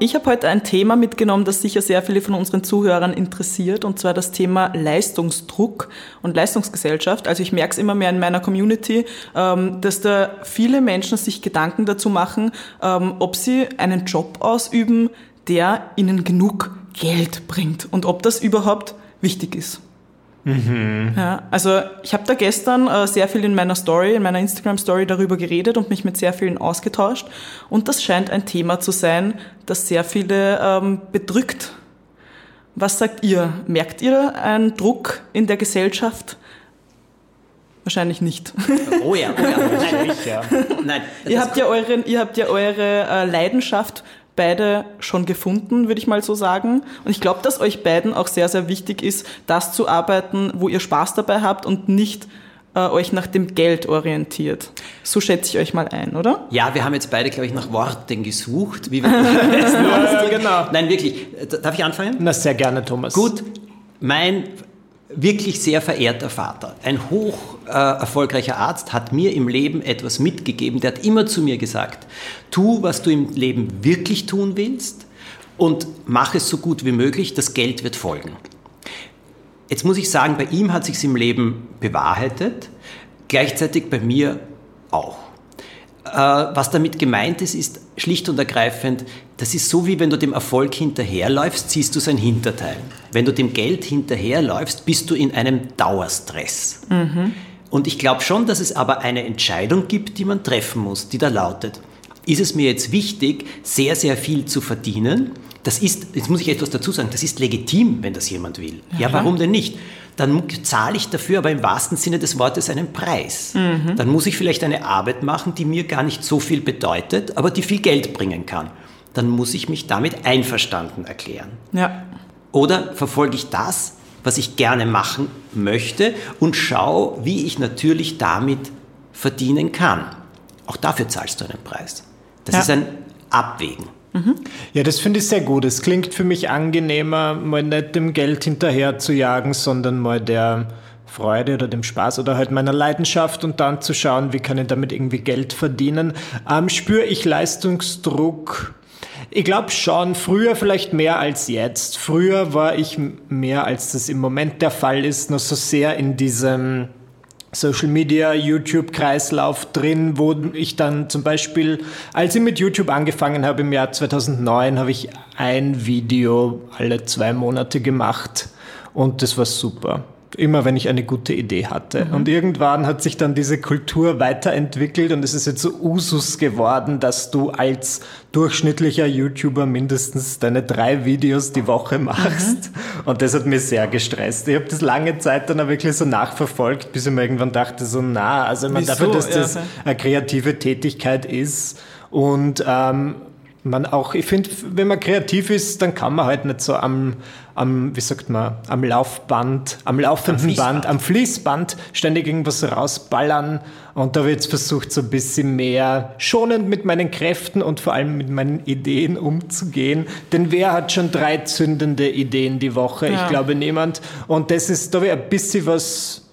Ich habe heute ein Thema mitgenommen, das sicher sehr viele von unseren Zuhörern interessiert, und zwar das Thema Leistungsdruck und Leistungsgesellschaft. Also ich merke es immer mehr in meiner Community, ähm, dass da viele Menschen sich Gedanken dazu machen, ähm, ob sie einen Job ausüben, der ihnen genug Geld bringt und ob das überhaupt wichtig ist. Mhm. Ja, also ich habe da gestern äh, sehr viel in meiner Story, in meiner Instagram-Story darüber geredet und mich mit sehr vielen ausgetauscht. Und das scheint ein Thema zu sein, das sehr viele ähm, bedrückt. Was sagt ihr? Merkt ihr einen Druck in der Gesellschaft? Wahrscheinlich nicht. Oh ja, oh ja, nein, ja. nein ihr, habt ja eure, ihr habt ja eure äh, Leidenschaft beide schon gefunden, würde ich mal so sagen. Und ich glaube, dass euch beiden auch sehr, sehr wichtig ist, das zu arbeiten, wo ihr Spaß dabei habt und nicht äh, euch nach dem Geld orientiert. So schätze ich euch mal ein, oder? Ja, wir haben jetzt beide, glaube ich, nach Worten gesucht. Wie wir ja, genau. Nein, wirklich. Darf ich anfangen? Na, sehr gerne, Thomas. Gut. Mein wirklich sehr verehrter Vater, ein hoch äh, erfolgreicher Arzt, hat mir im Leben etwas mitgegeben. Der hat immer zu mir gesagt, tu, was du im Leben wirklich tun willst und mach es so gut wie möglich, das Geld wird folgen. Jetzt muss ich sagen, bei ihm hat sich im Leben bewahrheitet, gleichzeitig bei mir auch. Äh, was damit gemeint ist, ist schlicht und ergreifend, das ist so wie wenn du dem Erfolg hinterherläufst, siehst du sein Hinterteil. Wenn du dem Geld hinterherläufst, bist du in einem Dauerstress. Mhm. Und ich glaube schon, dass es aber eine Entscheidung gibt, die man treffen muss, die da lautet, ist es mir jetzt wichtig, sehr, sehr viel zu verdienen? Das ist, jetzt muss ich etwas dazu sagen, das ist legitim, wenn das jemand will. Ja, ja warum denn nicht? Dann zahle ich dafür aber im wahrsten Sinne des Wortes einen Preis. Mhm. Dann muss ich vielleicht eine Arbeit machen, die mir gar nicht so viel bedeutet, aber die viel Geld bringen kann. Dann muss ich mich damit einverstanden erklären. Ja. Oder verfolge ich das, was ich gerne machen möchte und schaue, wie ich natürlich damit verdienen kann. Auch dafür zahlst du einen Preis. Das ja. ist ein Abwägen. Ja, das finde ich sehr gut. Es klingt für mich angenehmer, mal nicht dem Geld hinterher zu jagen, sondern mal der Freude oder dem Spaß oder halt meiner Leidenschaft und dann zu schauen, wie kann ich damit irgendwie Geld verdienen. Ähm, spüre ich Leistungsdruck? Ich glaube schon, früher vielleicht mehr als jetzt. Früher war ich mehr, als das im Moment der Fall ist, noch so sehr in diesem Social Media, YouTube-Kreislauf drin, wo ich dann zum Beispiel, als ich mit YouTube angefangen habe im Jahr 2009, habe ich ein Video alle zwei Monate gemacht und das war super immer wenn ich eine gute Idee hatte. Mhm. Und irgendwann hat sich dann diese Kultur weiterentwickelt und es ist jetzt so Usus geworden, dass du als durchschnittlicher YouTuber mindestens deine drei Videos die Woche machst. Mhm. Und das hat mich sehr gestresst. Ich habe das lange Zeit dann auch wirklich so nachverfolgt, bis ich mir irgendwann dachte, so na, also man dafür, dass das eine kreative Tätigkeit ist und ähm, man auch, ich finde, wenn man kreativ ist, dann kann man halt nicht so am, am wie sagt man, am Laufband, am laufenden am Band, am Fließband ständig irgendwas rausballern. Und da habe ich jetzt versucht, so ein bisschen mehr schonend mit meinen Kräften und vor allem mit meinen Ideen umzugehen. Denn wer hat schon drei zündende Ideen die Woche? Ja. Ich glaube niemand. Und das ist, da habe ich ein bisschen was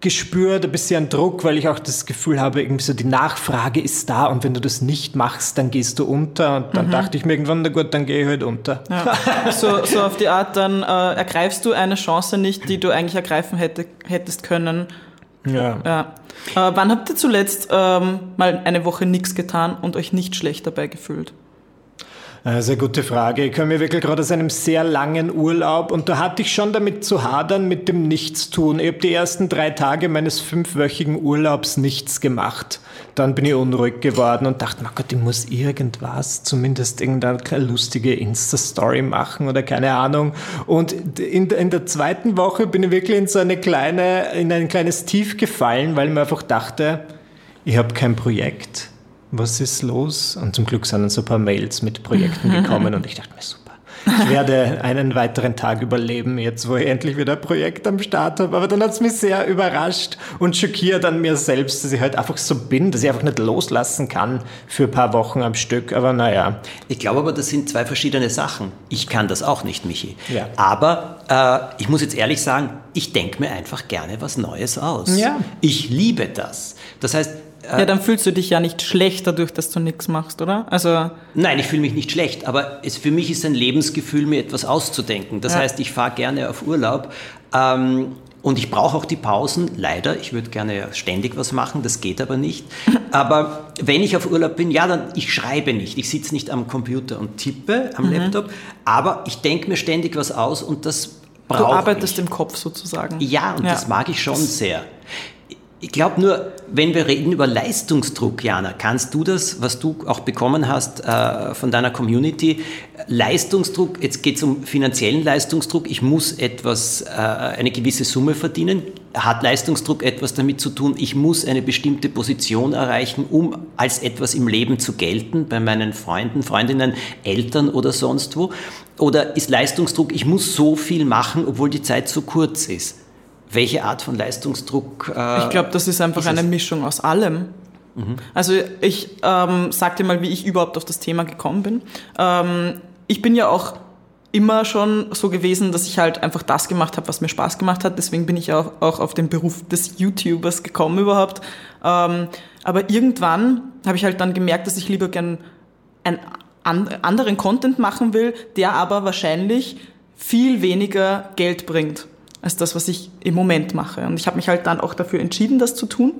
gespürt, ein bisschen Druck, weil ich auch das Gefühl habe, irgendwie so die Nachfrage ist da und wenn du das nicht machst, dann gehst du unter. Und dann mhm. dachte ich mir irgendwann, na gut, dann gehe ich halt unter. Ja. so, so auf die Art, dann äh, ergreifst du eine Chance nicht, die du eigentlich ergreifen hätte, hättest können. Ja. ja. Äh, wann habt ihr zuletzt ähm, mal eine Woche nichts getan und euch nicht schlecht dabei gefühlt? Äh, sehr gute Frage. Ich komme mir wirklich gerade aus einem sehr langen Urlaub und da hatte ich schon damit zu hadern mit dem Nichtstun. Ich habe die ersten drei Tage meines fünfwöchigen Urlaubs nichts gemacht. Dann bin ich unruhig geworden und dachte, mein Gott, ich muss irgendwas, zumindest irgendeine lustige Insta-Story machen oder keine Ahnung. Und in, in der zweiten Woche bin ich wirklich in so eine kleine, in ein kleines Tief gefallen, weil ich mir einfach dachte, ich habe kein Projekt was ist los? Und zum Glück sind dann so ein paar Mails mit Projekten gekommen und ich dachte mir, super. Ich werde einen weiteren Tag überleben, jetzt wo ich endlich wieder ein Projekt am Start habe. Aber dann hat es mich sehr überrascht und schockiert an mir selbst, dass ich halt einfach so bin, dass ich einfach nicht loslassen kann für ein paar Wochen am Stück. Aber naja. Ich glaube aber, das sind zwei verschiedene Sachen. Ich kann das auch nicht, Michi. Ja. Aber äh, ich muss jetzt ehrlich sagen, ich denke mir einfach gerne was Neues aus. Ja. Ich liebe das. Das heißt, Ja, dann fühlst du dich ja nicht schlecht dadurch, dass du nichts machst, oder? Also, Nein, ich fühle mich nicht schlecht, aber es, für mich ist ein Lebensgefühl, mir etwas auszudenken. Das Ja. heißt, ich fahre gerne auf Urlaub ähm, und ich brauche auch die Pausen. Leider, ich würde gerne ständig was machen, das geht aber nicht. Aber wenn ich auf Urlaub bin, ja, dann ich schreibe nicht. Ich sitze nicht am Computer und tippe am Laptop, aber ich denke mir ständig was aus und das brauche du ich. arbeitest im Kopf sozusagen. Ja, und das mag ich schon sehr. Ich glaube nur, wenn wir reden über Leistungsdruck, Jana, kannst du das, was du auch bekommen hast äh, von deiner Community, Leistungsdruck, jetzt geht es um finanziellen Leistungsdruck, ich muss etwas, äh, eine gewisse Summe verdienen, hat Leistungsdruck etwas damit zu tun, ich muss eine bestimmte Position erreichen, um als etwas im Leben zu gelten, bei meinen Freunden, Freundinnen, Eltern oder sonst wo? Oder ist Leistungsdruck, ich muss so viel machen, obwohl die Zeit so kurz ist? Welche Art von Leistungsdruck? Äh, Ich glaube, das ist einfach ist eine? Mischung aus allem. Also ich ähm, sag dir mal, wie ich überhaupt auf das Thema gekommen bin. Ähm, ich bin ja auch immer schon so gewesen, dass ich halt einfach das gemacht habe, was mir Spaß gemacht hat. Deswegen bin ich auch, auch auf den Beruf des YouTubers gekommen überhaupt. Ähm, aber irgendwann habe ich halt dann gemerkt, dass ich lieber gern einen an, anderen Content machen will, der aber wahrscheinlich viel weniger Geld bringt als das, was ich im Moment mache. Und ich habe mich halt dann auch dafür entschieden, das zu tun,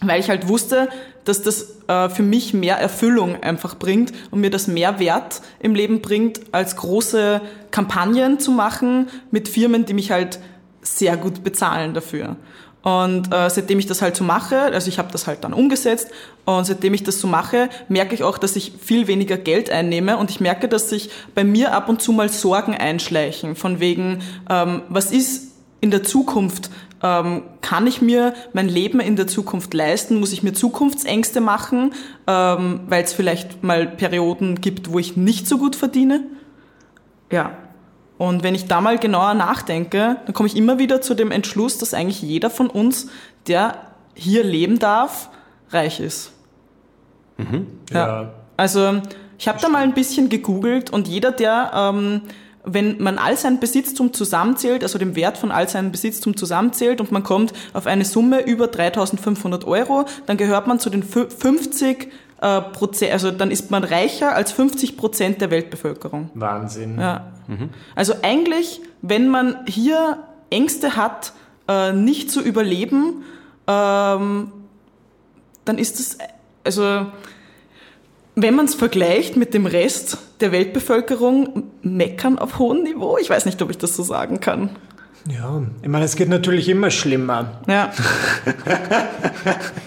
weil ich halt wusste, dass das äh, für mich mehr Erfüllung einfach bringt und mir das mehr Wert im Leben bringt, als große Kampagnen zu machen mit Firmen, die mich halt sehr gut bezahlen dafür. Und äh, seitdem ich das halt so mache, also ich habe das halt dann umgesetzt und seitdem ich das so mache, merke ich auch, dass ich viel weniger Geld einnehme und ich merke, dass sich bei mir ab und zu mal Sorgen einschleichen, von wegen, ähm, was ist in der Zukunft? Ähm, kann ich mir mein Leben in der Zukunft leisten? Muss ich mir Zukunftsängste machen, ähm, weil es vielleicht mal Perioden gibt, wo ich nicht so gut verdiene? Ja. Und wenn ich da mal genauer nachdenke, dann komme ich immer wieder zu dem Entschluss, dass eigentlich jeder von uns, der hier leben darf, reich ist. Ja. Also ich habe da mal ein bisschen gegoogelt und jeder, der, ähm, wenn man all sein Besitztum zusammenzählt, also den Wert von all seinem Besitztum zusammenzählt und man kommt auf eine Summe über 3.500 Euro, dann gehört man zu den fü- 50 äh, Prozent, also dann ist man reicher als 50 Prozent der Weltbevölkerung. Wahnsinn. Ja. Also eigentlich, wenn man hier Ängste hat, äh, nicht zu überleben, ähm, dann ist es, also wenn man es vergleicht mit dem Rest der Weltbevölkerung, meckern auf hohem Niveau. Ich weiß nicht, ob ich das so sagen kann. Ja, ich meine, es geht natürlich immer schlimmer. Ja.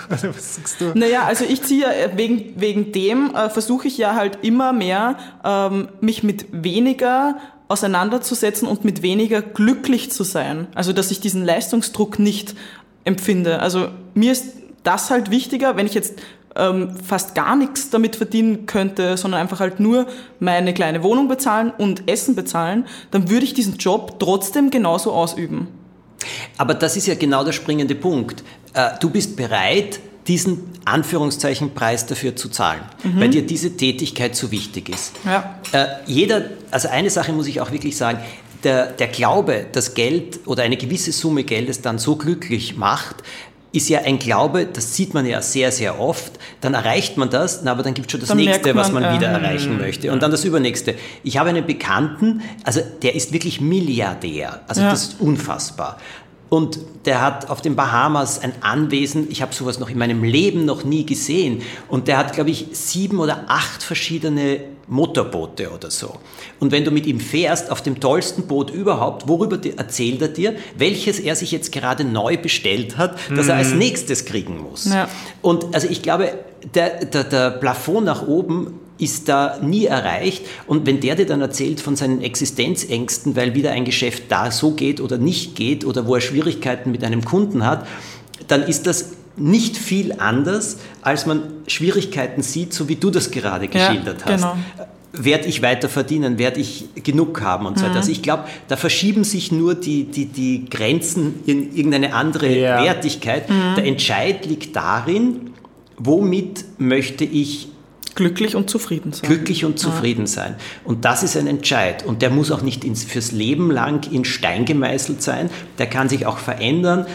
Also, was sagst du? Naja, also ich ziehe äh, wegen, wegen dem, äh, versuche ich ja halt immer mehr, ähm, mich mit weniger auseinanderzusetzen und mit weniger glücklich zu sein. Also dass ich diesen Leistungsdruck nicht empfinde. Also mir ist das halt wichtiger, wenn ich jetzt ähm, fast gar nichts damit verdienen könnte, sondern einfach halt nur meine kleine Wohnung bezahlen und Essen bezahlen, dann würde ich diesen Job trotzdem genauso ausüben. Aber das ist ja genau der springende Punkt. Äh, Du bist bereit, diesen Anführungszeichen Preis dafür zu zahlen, weil dir diese Tätigkeit so wichtig ist. Ja. Äh, Jeder, also eine Sache muss ich auch wirklich sagen, der, der Glaube, dass Geld oder eine gewisse Summe Geldes dann so glücklich macht, ist ja ein Glaube, das sieht man ja sehr, sehr oft. Dann erreicht man das, na, aber dann gibt es schon das Dann Nächste, was man, man wieder äh, erreichen möchte. Und dann das Übernächste. Ich habe einen Bekannten, also der ist wirklich Milliardär. Also Ja. das ist unfassbar. Und der hat auf den Bahamas ein Anwesen, ich habe sowas noch in meinem Leben noch nie gesehen. Und der hat, glaube ich, sieben oder acht verschiedene Motorboote oder so. Und wenn du mit ihm fährst, auf dem tollsten Boot überhaupt, worüber erzählt er dir, welches er sich jetzt gerade neu bestellt hat, das er als nächstes kriegen muss. Ja. Und also ich glaube, der, der, der Plafond nach oben ist da nie erreicht. Und wenn der dir dann erzählt von seinen Existenzängsten, weil wieder ein Geschäft da so geht oder nicht geht oder wo er Schwierigkeiten mit einem Kunden hat, dann ist das nicht viel anders, als man Schwierigkeiten sieht, so wie du das gerade geschildert ja, hast. Genau. Werde ich weiter verdienen? Werde ich genug haben und so weiter? Mhm. Also ich glaube, da verschieben sich nur die, die, die Grenzen in irgendeine andere Ja. Wertigkeit. Mhm. Der Entscheid liegt darin, womit möchte ich Glücklich und zufrieden sein. glücklich und zufrieden sein. Und das ist ein Entscheid. Und der muss auch nicht ins, fürs Leben lang in Stein gemeißelt sein. Der kann sich auch verändern.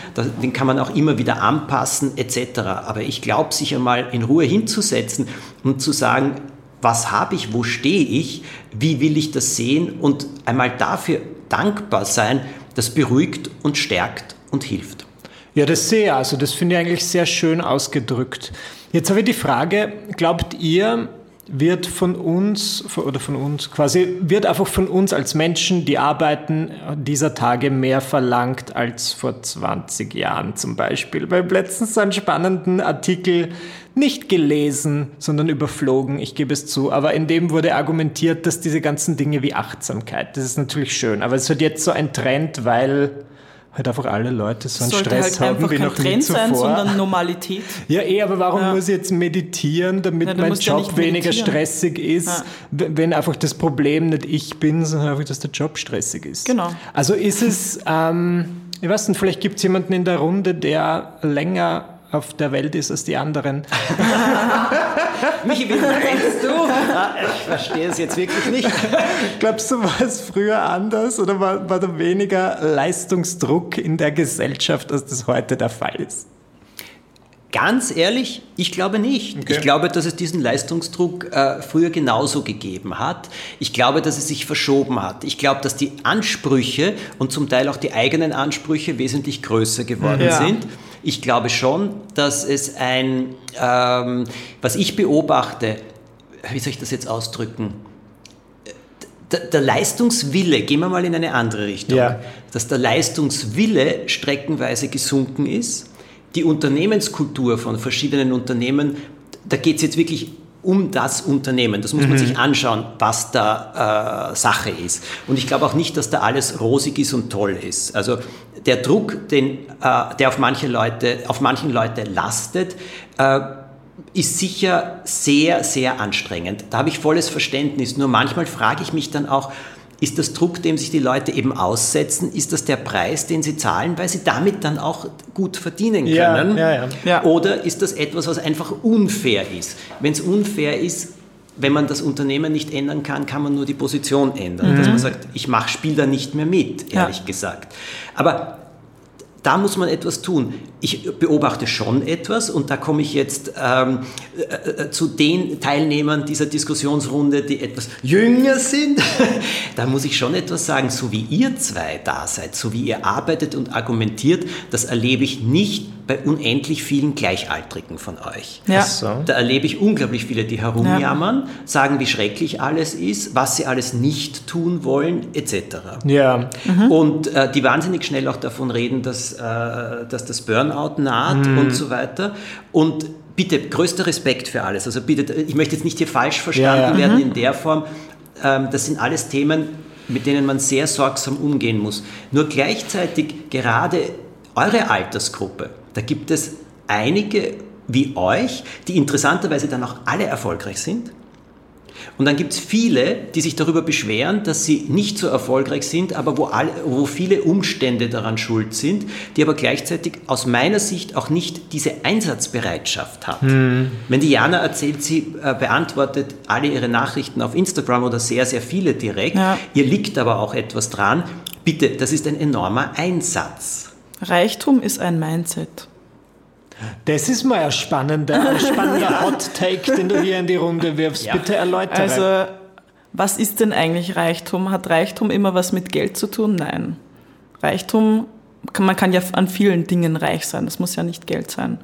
Den kann man auch immer wieder anpassen, etc. Aber ich glaube, sich einmal in Ruhe hinzusetzen und zu sagen, was habe ich, wo stehe ich, wie will ich das sehen und einmal dafür dankbar sein, das beruhigt und stärkt und hilft. Ja, das sehe ich. Also das finde ich eigentlich sehr schön ausgedrückt. Jetzt habe ich die Frage, glaubt ihr, wird von uns oder von uns quasi, wird einfach von uns als Menschen, die arbeiten, dieser Tage mehr verlangt als vor 20 Jahren zum Beispiel? Weil ich letztens einen spannenden Artikel nicht gelesen, sondern überflogen, ich gebe es zu, aber in dem wurde argumentiert, dass diese ganzen Dinge wie Achtsamkeit, das ist natürlich schön, aber es wird jetzt so ein Trend, weil halt einfach alle Leute so einen sollte Stress halt haben wie noch nie Trend sein, zuvor. sondern Normalität. Ja, eh, aber warum Ja. muss ich jetzt meditieren, damit Ja, du mein ja Job nicht weniger stressig ist, Ja. wenn einfach das Problem nicht ich bin, sondern einfach, dass der Job stressig ist? Genau. Also ist es, ähm, ich weiß nicht, vielleicht gibt es jemanden in der Runde, der länger auf der Welt ist als die anderen. Michi, wie meinst du? Ah, Ich verstehe es jetzt wirklich nicht. Glaubst du, war es früher anders oder war, war da weniger Leistungsdruck in der Gesellschaft, als das heute der Fall ist? Ganz ehrlich, ich glaube nicht. Okay. Ich glaube, dass es diesen Leistungsdruck äh, früher genauso gegeben hat. Ich glaube, dass es sich verschoben hat. Ich glaube, dass die Ansprüche und zum Teil auch die eigenen Ansprüche wesentlich größer geworden Ja. sind. Ich glaube schon, dass es ein, ähm, was ich beobachte, wie soll ich das jetzt ausdrücken? Der, der Leistungswille, gehen wir mal in eine andere Richtung, Ja. dass der Leistungswille streckenweise gesunken ist. Die Unternehmenskultur von verschiedenen Unternehmen, da geht es jetzt wirklich um das Unternehmen. Das muss man sich anschauen, was da äh, Sache ist. Und ich glaube auch nicht, dass da alles rosig ist und toll ist. Also der Druck, den, äh, der auf manche Leute, auf manchen Leute lastet, äh, ist sicher sehr, sehr anstrengend. Da habe ich volles Verständnis. Nur manchmal frage ich mich dann auch, ist das Druck, dem sich die Leute eben aussetzen, ist das der Preis, den sie zahlen, weil sie damit dann auch gut verdienen Ja, können? ja, ja. Ja. Oder ist das etwas, was einfach unfair ist? Wenn es unfair ist, wenn man das Unternehmen nicht ändern kann, kann man nur die Position ändern. Dass man sagt, ich mache Spiel da nicht mehr mit, Ja. ehrlich gesagt. Aber da muss man etwas tun. Ich beobachte schon etwas und da komme ich jetzt ähm, äh, äh, zu den Teilnehmern dieser Diskussionsrunde, die etwas jünger sind. da muss ich schon etwas sagen, so wie ihr zwei da seid, so wie ihr arbeitet und argumentiert, das erlebe ich nicht bei unendlich vielen Gleichaltrigen von euch. Ja. So. Da erlebe ich unglaublich viele, die herumjammern, sagen, wie schrecklich alles ist, was sie alles nicht tun wollen, etc. Ja. Und äh, die wahnsinnig schnell auch davon reden, dass, äh, dass das Burnout naht und so weiter. Und bitte, größter Respekt für alles. Also bitte, ich möchte jetzt nicht hier falsch verstanden Ja, ja. werden in der Form. Ähm, das sind alles Themen, mit denen man sehr sorgsam umgehen muss. Nur gleichzeitig gerade eure Altersgruppe, da gibt es einige wie euch, die interessanterweise dann auch alle erfolgreich sind. Und dann gibt es viele, die sich darüber beschweren, dass sie nicht so erfolgreich sind, aber wo, alle, wo viele Umstände daran schuld sind, die aber gleichzeitig aus meiner Sicht auch nicht diese Einsatzbereitschaft hat. Wenn die Jana erzählt, sie äh, beantwortet alle ihre Nachrichten auf Instagram oder sehr, sehr viele direkt, Ja. ihr liegt aber auch etwas dran, bitte, das ist ein enormer Einsatz. Reichtum ist ein Mindset. Das ist mal ein spannender, ein spannender Hot Take, den du hier in die Runde wirfst. Ja. Bitte erläutere. Also, was ist denn eigentlich Reichtum? Hat Reichtum immer was mit Geld zu tun? Nein. Reichtum, man kann ja an vielen Dingen reich sein. Das muss ja nicht Geld sein.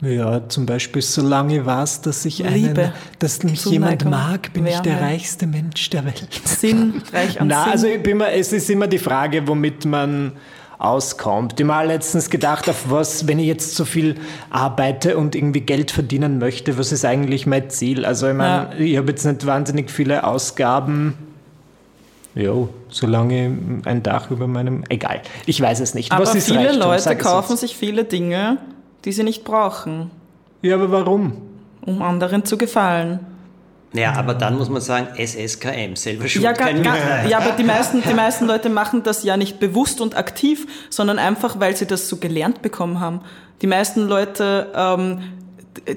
ja, zum Beispiel, solange war es, dass ich einen, Liebe, dass mich jemand mag, bin ich der Wärme. reichste Mensch der Welt. Sinn, reich an Na, Sinn. also ich bin mir, es ist immer die Frage, womit man auskommt. Ich habe mal letztens gedacht, auf was, wenn ich jetzt so viel arbeite und irgendwie Geld verdienen möchte, was ist eigentlich mein Ziel? Also ich meine, ich habe jetzt nicht wahnsinnig viele Ausgaben. Jo, solange ein Dach über meinem. Egal, ich weiß es nicht. Aber was viele Reichtum? Leute kaufen sich viele Dinge, die sie nicht brauchen, Ja, aber warum? um anderen zu gefallen. Naja, aber dann muss man sagen, SSKM, selber schuld, Ja, ga, kein ga, Mitleid. ja, aber die meisten, die meisten Leute machen das ja nicht bewusst und aktiv, sondern einfach, weil sie das so gelernt bekommen haben. Die meisten Leute, ähm,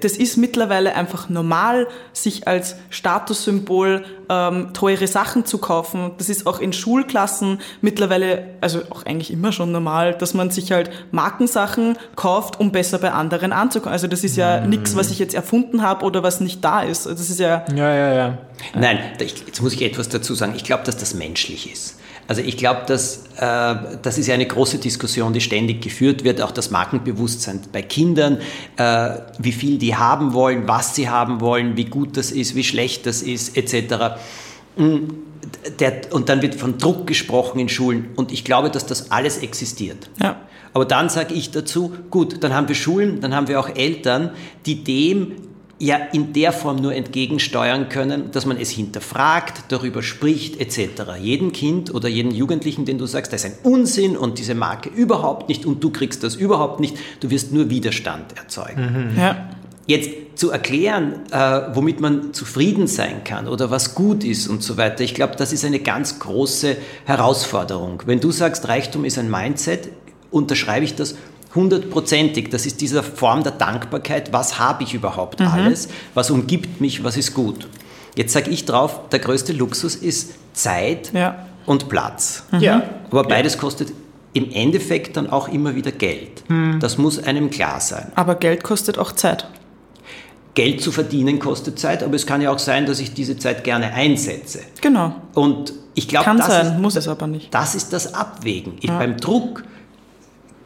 das ist mittlerweile einfach normal, sich als Statussymbol ähm, teure Sachen zu kaufen. Das ist auch in Schulklassen mittlerweile, also auch eigentlich immer schon normal, dass man sich halt Markensachen kauft, um besser bei anderen anzukommen. Also das ist ja nichts, was ich jetzt erfunden habe oder was nicht da ist. Das ist ja Ja, ja, ja. Nein, jetzt muss ich etwas dazu sagen. Ich glaube, dass das menschlich ist. Also ich glaube, dass äh, das ist ja eine große Diskussion, die ständig geführt wird, auch das Markenbewusstsein bei Kindern, äh, wie viel die haben wollen, was sie haben wollen, wie gut das ist, wie schlecht das ist, etc. Mm, Der, und dann wird von Druck gesprochen in Schulen und ich glaube, dass das alles existiert. Ja. Aber dann sage ich dazu, gut, dann haben wir Schulen, dann haben wir auch Eltern, die dem ja in der Form nur entgegensteuern können, dass man es hinterfragt, darüber spricht etc. Jedem Kind oder jedem Jugendlichen, den du sagst, das ist ein Unsinn und diese Marke überhaupt nicht und du kriegst das überhaupt nicht, du wirst nur Widerstand erzeugen. ja. Jetzt zu erklären, äh, womit man zufrieden sein kann oder was gut ist und so weiter, ich glaube, das ist eine ganz große Herausforderung. Wenn du sagst, Reichtum ist ein Mindset, unterschreibe ich das hundertprozentig. Das ist diese Form der Dankbarkeit. Was habe ich überhaupt alles? Was umgibt mich? Was ist gut? Jetzt sage ich drauf, der größte Luxus ist Zeit Ja. und Platz. Ja. Aber beides kostet im Endeffekt dann auch immer wieder Geld. Das muss einem klar sein. Aber Geld kostet auch Zeit. Geld zu verdienen kostet Zeit, aber es kann ja auch sein, dass ich diese Zeit gerne einsetze. Genau. Und ich glaube, Kann das, sein, ist, muss es aber nicht. das ist das Abwägen. Ich, Beim Druck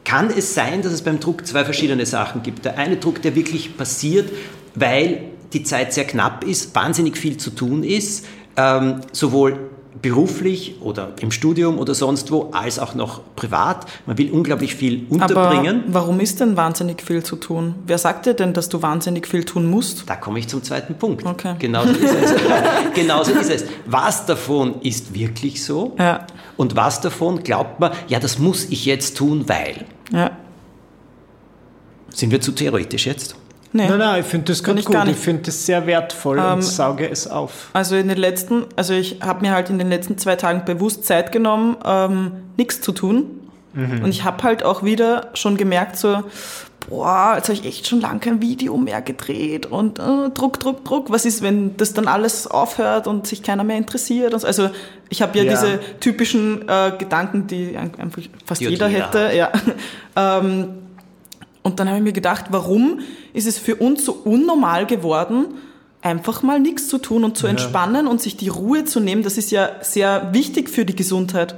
kann es sein, dass es beim Druck zwei verschiedene Sachen gibt. Der eine Druck, der wirklich passiert, weil die Zeit sehr knapp ist, wahnsinnig viel zu tun ist, ähm, sowohl beruflich oder im Studium oder sonst wo, als auch noch privat. Man will unglaublich viel Aber unterbringen. warum ist denn wahnsinnig viel zu tun? Wer sagt dir denn, dass du wahnsinnig viel tun musst? Da komme ich zum zweiten Punkt. Okay. Genauso ist es. Genauso ist es. Was davon ist wirklich so? Ja. Und was davon glaubt man, ja, das muss ich jetzt tun, weil. Ja. Sind wir zu theoretisch jetzt? Nee. Nein, nein, ich finde das ich gut. gar Ich finde das sehr wertvoll Ähm, und sauge es auf. Also in den letzten, also ich habe mir halt in den letzten zwei Tagen bewusst Zeit genommen, ähm, nichts zu tun. Und ich habe halt auch wieder schon gemerkt, so, boah, jetzt habe ich echt schon lange kein Video mehr gedreht und äh, Druck, Druck, Druck. Was ist, wenn das dann alles aufhört und sich keiner mehr interessiert? So. Also ich habe ja, Ja. diese typischen äh, Gedanken, die ein- einfach fast Die jeder jeder hätte. Ja. ähm, und dann habe ich mir gedacht, warum ist es für uns so unnormal geworden, einfach mal nichts zu tun und zu entspannen und sich die Ruhe zu nehmen? Das ist ja sehr wichtig für die Gesundheit,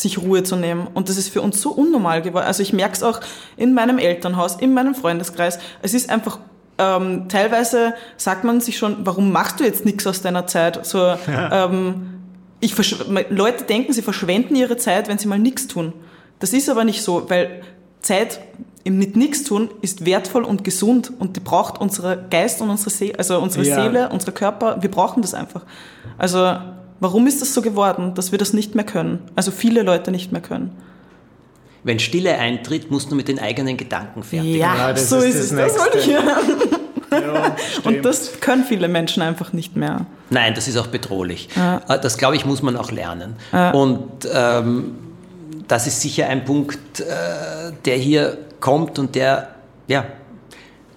sich Ruhe zu nehmen. Und das ist für uns so unnormal geworden. Also ich merke es auch in meinem Elternhaus, in meinem Freundeskreis. Es ist einfach ähm, teilweise sagt man sich schon, warum machst du jetzt nichts aus deiner Zeit? So, ähm, ich Leute denken, sie verschwenden ihre Zeit, wenn sie mal nichts tun. Das ist aber nicht so, weil Zeit im mit nichts tun ist wertvoll und gesund und die braucht unsere Geist und unsere Seele, also unsere Ja. Seele, unser Körper, wir brauchen das einfach. Also warum ist das so geworden, dass wir das nicht mehr können? Also viele Leute nicht mehr können. Wenn Stille eintritt, musst du mit den eigenen Gedanken fertig Ja, Ja, das so ist ist, das es. Das wollte ich hören. Ja, Und das können viele Menschen einfach nicht mehr. Nein, das ist auch bedrohlich. Äh, Das, glaube ich, muss man auch lernen. Und ähm, das ist sicher ein Punkt, äh, der hier kommt und der ja,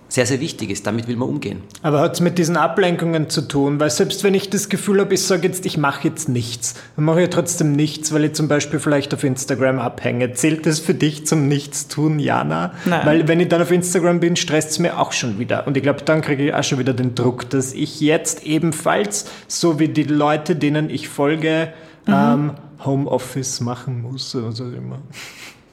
sehr, sehr wichtig ist. Damit will man umgehen. Aber hat es mit diesen Ablenkungen zu tun? Weil selbst wenn ich das Gefühl habe, ich sage jetzt, ich mache jetzt nichts, dann mache ich ja trotzdem nichts, weil ich zum Beispiel vielleicht auf Instagram abhänge. Zählt das für dich zum Nichtstun, Jana? Nein. Weil wenn ich dann auf Instagram bin, stresst es mir auch schon wieder. Und ich glaube, dann kriege ich auch schon wieder den Druck, dass ich jetzt ebenfalls, so wie die Leute, denen ich folge, Mhm. ähm, Homeoffice machen muss oder so immer.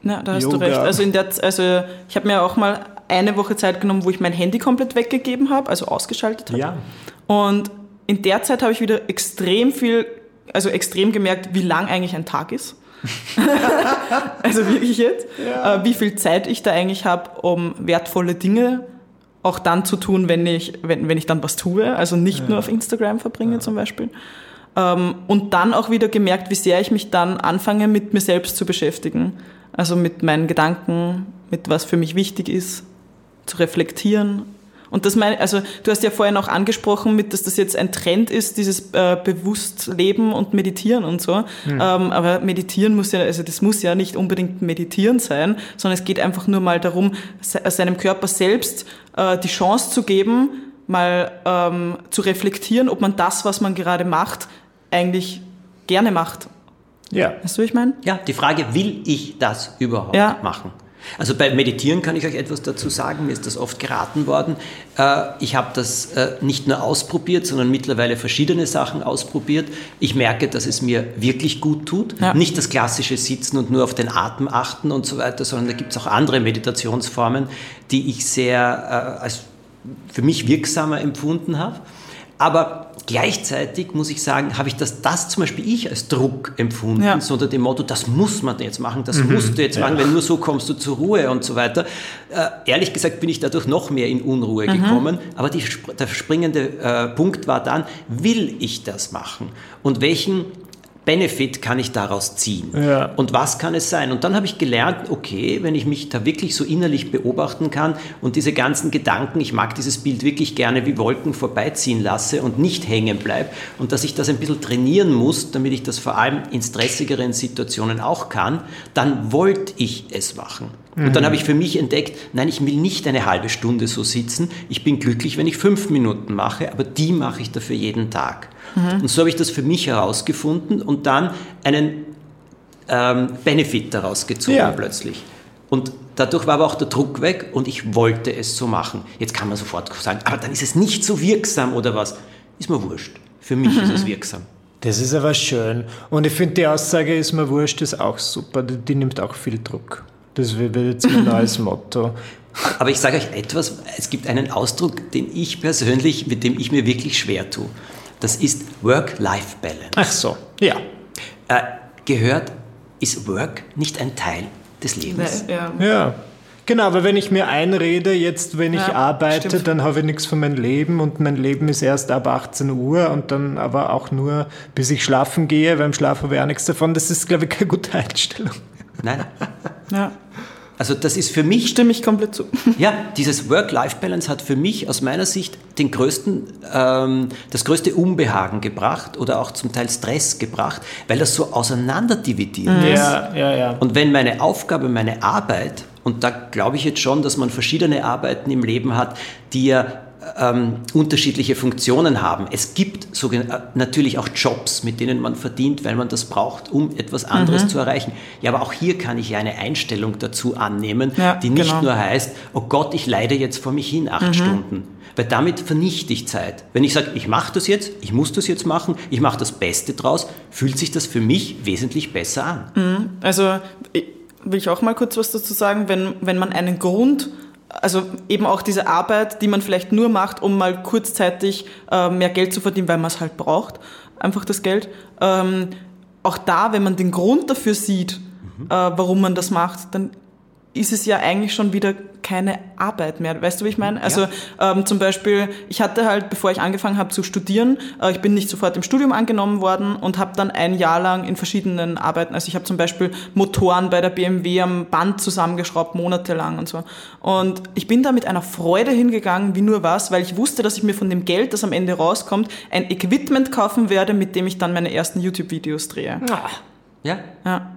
Ja, da hast Yoga. du recht. Also, in der, also ich habe mir auch mal eine Woche Zeit genommen, wo ich mein Handy komplett weggegeben habe, also ausgeschaltet habe. Ja. Und in der Zeit habe ich wieder extrem viel, also extrem gemerkt, wie lang eigentlich ein Tag ist. also wirklich jetzt, äh, wie viel Zeit ich da eigentlich habe, um wertvolle Dinge auch dann zu tun, wenn ich, wenn, wenn ich dann was tue, also nicht nur auf Instagram verbringe zum Beispiel. Ähm, und dann auch wieder gemerkt, wie sehr ich mich dann anfange, mit mir selbst zu beschäftigen. Also mit meinen Gedanken, mit was für mich wichtig ist. Zu reflektieren. Und das meine, also du hast ja vorhin auch angesprochen, mit, dass das jetzt ein Trend ist, dieses äh, bewusst Leben und Meditieren und so. Mhm. Ähm, aber Meditieren muss ja, also das muss ja nicht unbedingt Meditieren sein, sondern es geht einfach nur mal darum, se seinem Körper selbst äh, die Chance zu geben, mal ähm, zu reflektieren, ob man das, was man gerade macht, eigentlich gerne macht. Ja. Weißt du, wie ich meine? Ja, die Frage, will ich das überhaupt ja. machen? Also bei Meditieren kann ich euch etwas dazu sagen. Mir ist das oft geraten worden. Äh, ich habe das äh, nicht nur ausprobiert, sondern mittlerweile verschiedene Sachen ausprobiert. Ich merke, dass es mir wirklich gut tut. Ja. Nicht das klassische Sitzen und nur auf den Atem achten und so weiter, sondern da gibt es auch andere Meditationsformen, die ich sehr äh, als für mich wirksamer empfunden habe. Aber gleichzeitig muss ich sagen, habe ich das, das zum Beispiel ich als Druck empfunden, ja. so unter dem Motto, das muss man jetzt machen, das mhm. musst du jetzt machen, wenn nur so kommst du zur Ruhe und so weiter. Äh, ehrlich gesagt bin ich dadurch noch mehr in Unruhe mhm. gekommen, aber die, der springende äh, Punkt war dann, will ich das machen? Und welchen Benefit kann ich daraus ziehen? Ja. Und was kann es sein? Und dann habe ich gelernt, okay, wenn ich mich da wirklich so innerlich beobachten kann und diese ganzen Gedanken, ich mag dieses Bild wirklich gerne wie Wolken vorbeiziehen lasse und nicht hängen bleibe und dass ich das ein bisschen trainieren muss, damit ich das vor allem in stressigeren Situationen auch kann, dann wollte ich es machen. Und dann mhm. habe ich für mich entdeckt, nein, ich will nicht eine halbe Stunde so sitzen. Ich bin glücklich, wenn ich fünf Minuten mache, aber die mache ich dafür jeden Tag. Mhm. Und so habe ich das für mich herausgefunden und dann einen ähm, Benefit daraus gezogen ja. plötzlich. Und dadurch war aber auch der Druck weg und ich wollte es so machen. Jetzt kann man sofort sagen, aber dann ist es nicht so wirksam oder was. Ist mir wurscht. Für mich mhm. ist es wirksam. Das ist aber schön. Und ich finde, die Aussage ist mir wurscht, ist auch super. Die, die nimmt auch viel Druck. Das wird jetzt mein neues Motto. Aber ich sage euch etwas, es gibt einen Ausdruck, den ich persönlich, mit dem ich mir wirklich schwer tue. Das ist Work-Life-Balance. Ach so, ja. Äh, gehört, ist Work nicht ein Teil des Lebens? Ja. ja. Genau, aber wenn ich mir einrede, jetzt, wenn ich ja, arbeite, stimmt. dann habe ich nichts von meinem Leben und mein Leben ist erst ab 18 Uhr und dann aber auch nur, bis ich schlafen gehe, beim Schlafen habe ich auch nichts davon. Das ist, glaube ich, keine gute Einstellung. Nein. Ja. Also das ist für mich... Stimme ich komplett zu. Ja, dieses Work-Life-Balance hat für mich aus meiner Sicht den größten, ähm, das größte Unbehagen gebracht oder auch zum Teil Stress gebracht, weil das so auseinanderdividiert mhm. ist. Ja, ja, ja. Und wenn meine Aufgabe, meine Arbeit, und da glaube ich jetzt schon, dass man verschiedene Arbeiten im Leben hat, die ja ähm, unterschiedliche Funktionen haben. Es gibt äh, natürlich auch Jobs, mit denen man verdient, weil man das braucht, um etwas anderes mhm. zu erreichen. Ja, aber auch hier kann ich eine Einstellung dazu annehmen, ja, die nicht genau. nur heißt, oh Gott, ich leide jetzt vor mich hin acht mhm. Stunden. Weil damit vernichte ich Zeit. Wenn ich sage, ich mache das jetzt, ich muss das jetzt machen, ich mache das Beste draus, fühlt sich das für mich wesentlich besser an. Mhm. Also will ich auch mal kurz was dazu sagen, wenn, wenn man einen Grund also eben auch diese Arbeit, die man vielleicht nur macht, um mal kurzzeitig äh, mehr Geld zu verdienen, weil man es halt braucht, einfach das Geld. Ähm, auch da, wenn man den Grund dafür sieht, mhm. äh, warum man das macht, dann ist es ja eigentlich schon wieder keine Arbeit mehr. Weißt du, wie ich meine? Also ja. ähm, zum Beispiel, ich hatte halt, bevor ich angefangen habe zu studieren, äh, ich bin nicht sofort im Studium angenommen worden und habe dann ein Jahr lang in verschiedenen Arbeiten, also ich habe zum Beispiel Motoren bei der BMW am Band zusammengeschraubt, monatelang und so. Und ich bin da mit einer Freude hingegangen, wie nur was, weil ich wusste, dass ich mir von dem Geld, das am Ende rauskommt, ein Equipment kaufen werde, mit dem ich dann meine ersten YouTube-Videos drehe. Ja. Ja.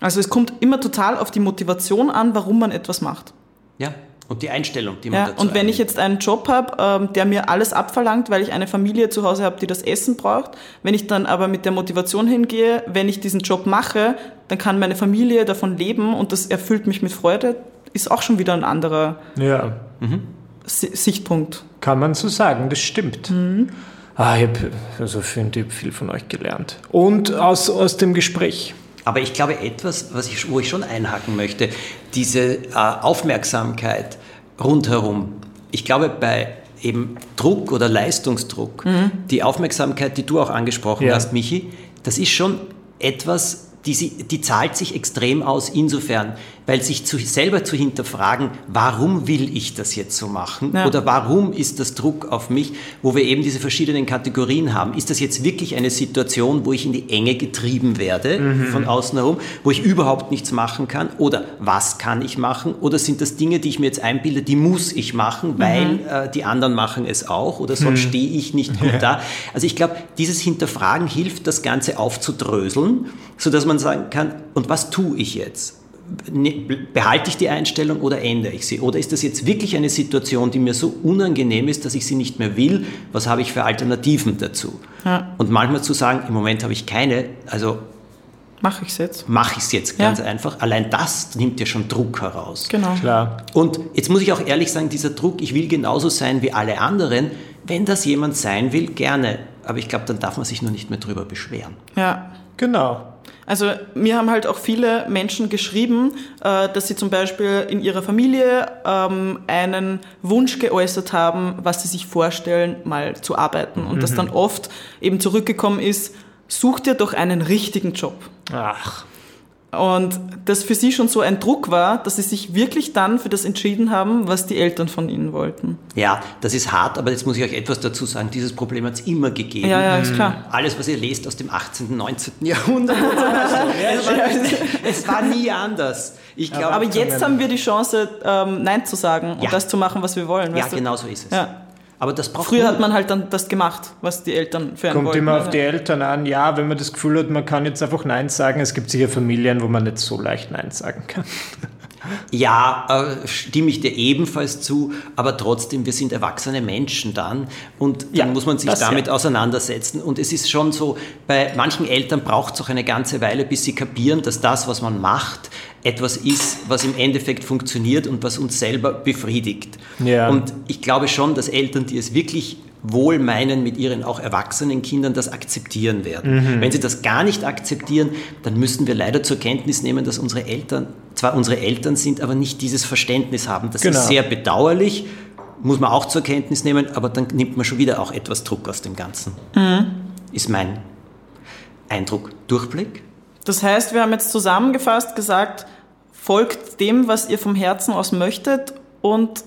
Also es kommt immer total auf die Motivation an, warum man etwas macht. Ja, und die Einstellung, die man ja, dazu Und wenn ich jetzt einen Job habe, ähm, der mir alles abverlangt, weil ich eine Familie zu Hause habe, die das Essen braucht, wenn ich dann aber mit der Motivation hingehe, wenn ich diesen Job mache, dann kann meine Familie davon leben und das erfüllt mich mit Freude, ist auch schon wieder ein anderer ja. mhm. Sichtpunkt. Kann man so sagen, das stimmt. Mhm. Ah, ich habe also finde ich viel von euch gelernt. Und aus, aus dem Gespräch. Aber ich glaube, etwas, was ich, wo ich schon einhaken möchte, diese äh, Aufmerksamkeit rundherum. Ich glaube, bei eben Druck oder Leistungsdruck, mhm. die Aufmerksamkeit, die du auch angesprochen ja. hast, Michi, das ist schon etwas, die, die zahlt sich extrem aus insofern. weil sich zu, selber zu hinterfragen, warum will ich das jetzt so machen Ja. oder warum ist das Druck auf mich, wo wir eben diese verschiedenen Kategorien haben. Ist das jetzt wirklich eine Situation, wo ich in die Enge getrieben werde von außen herum, wo ich überhaupt nichts machen kann oder was kann ich machen oder sind das Dinge, die ich mir jetzt einbilde, die muss ich machen, weil äh, die anderen machen es auch oder sonst stehe ich nicht gut da. Also ich glaube, dieses Hinterfragen hilft, das Ganze aufzudröseln, sodass man sagen kann, und was tue ich jetzt? Ne- Behalte ich die Einstellung oder ändere ich sie? Oder ist das jetzt wirklich eine Situation, die mir so unangenehm ist, dass ich sie nicht mehr will? Was habe ich für Alternativen dazu? Ja. Und manchmal zu sagen, im Moment habe ich keine, also Mache ich es jetzt. mache ich es jetzt Ja. ganz einfach. Allein das nimmt ja schon Druck heraus. Genau. Klar. Und jetzt muss ich auch ehrlich sagen, dieser Druck, ich will genauso sein wie alle anderen, wenn das jemand sein will, gerne. Aber ich glaube, dann darf man sich nur nicht mehr drüber beschweren. Ja. Genau. Also mir haben halt auch viele Menschen geschrieben, äh, dass sie zum Beispiel in ihrer Familie ähm, einen Wunsch geäußert haben, was sie sich vorstellen, mal zu arbeiten. Und das dann oft eben zurückgekommen ist, such dir doch einen richtigen Job. Ach. Und das für sie schon so ein Druck war, dass sie sich wirklich dann für das entschieden haben, was die Eltern von ihnen wollten. Ja, das ist hart, aber jetzt muss ich euch etwas dazu sagen. Dieses Problem hat es immer gegeben. Ja, ja, ist klar. Alles, was ihr lest aus dem 18., 19. Jahrhundert. es, war, es war nie anders. Ich glaube, Aber jetzt haben wir die Chance, ähm, Nein zu sagen und Ja. das zu machen, was wir wollen. ja, du? genau so ist es. Ja. Aber das braucht Früher hat man halt dann das gemacht, was die Eltern für einen Kommt wollten. immer auf Also- die Eltern an. Ja, wenn man das Gefühl hat, man kann jetzt einfach Nein sagen. Es gibt sicher Familien, wo man nicht so leicht Nein sagen kann. Ja, äh, stimme ich dir ebenfalls zu, aber trotzdem, wir sind erwachsene Menschen dann und dann Ja, muss man sich damit ja. auseinandersetzen. Und es ist schon so, bei manchen Eltern braucht es auch eine ganze Weile, bis sie kapieren, dass das, was man macht, etwas ist, was im Endeffekt funktioniert und was uns selber befriedigt. Ja. Und ich glaube schon, dass Eltern, die es wirklich wohl meinen mit ihren auch erwachsenen Kindern, das akzeptieren werden. Wenn sie das gar nicht akzeptieren, dann müssen wir leider zur Kenntnis nehmen, dass unsere Eltern zwar unsere Eltern sind, aber nicht dieses Verständnis haben. Das Genau. ist sehr bedauerlich, muss man auch zur Kenntnis nehmen, aber dann nimmt man schon wieder auch etwas Druck aus dem Ganzen. Ist mein Eindruck. Durchblick? Das heißt, wir haben jetzt zusammengefasst gesagt, folgt dem, was ihr vom Herzen aus möchtet und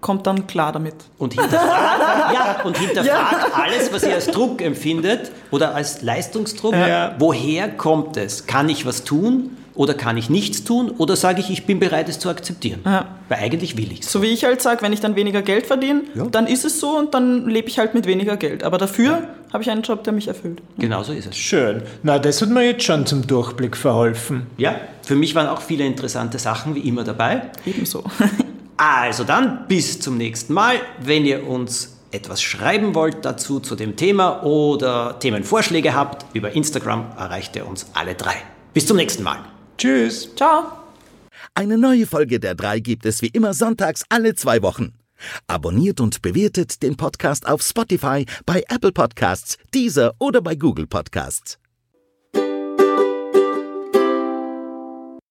kommt dann klar damit. Und hinterfragt, ja, und hinterfragt alles, was ihr als Druck empfindet oder als Leistungsdruck. Ja. Woher kommt es? Kann ich was tun oder kann ich nichts tun? Oder sage ich, ich bin bereit, es zu akzeptieren? Ja. Weil eigentlich will ich es. So wie ich halt sage, wenn ich dann weniger Geld verdiene, Ja. dann ist es so und dann lebe ich halt mit weniger Geld. Aber dafür habe ich einen Job, der mich erfüllt. Genau so ist es. Schön. Na, das hat mir jetzt schon zum Durchblick verholfen. Ja, für mich waren auch viele interessante Sachen wie immer dabei. Ebenso. Also dann bis zum nächsten Mal. Wenn ihr uns etwas schreiben wollt dazu zu dem Thema oder Themenvorschläge habt, über Instagram erreicht ihr uns alle drei. Bis zum nächsten Mal. Tschüss. Ciao. Eine neue Folge der drei gibt es wie immer sonntags alle zwei Wochen. Abonniert und bewertet den Podcast auf Spotify, bei Apple Podcasts, Deezer oder bei Google Podcasts.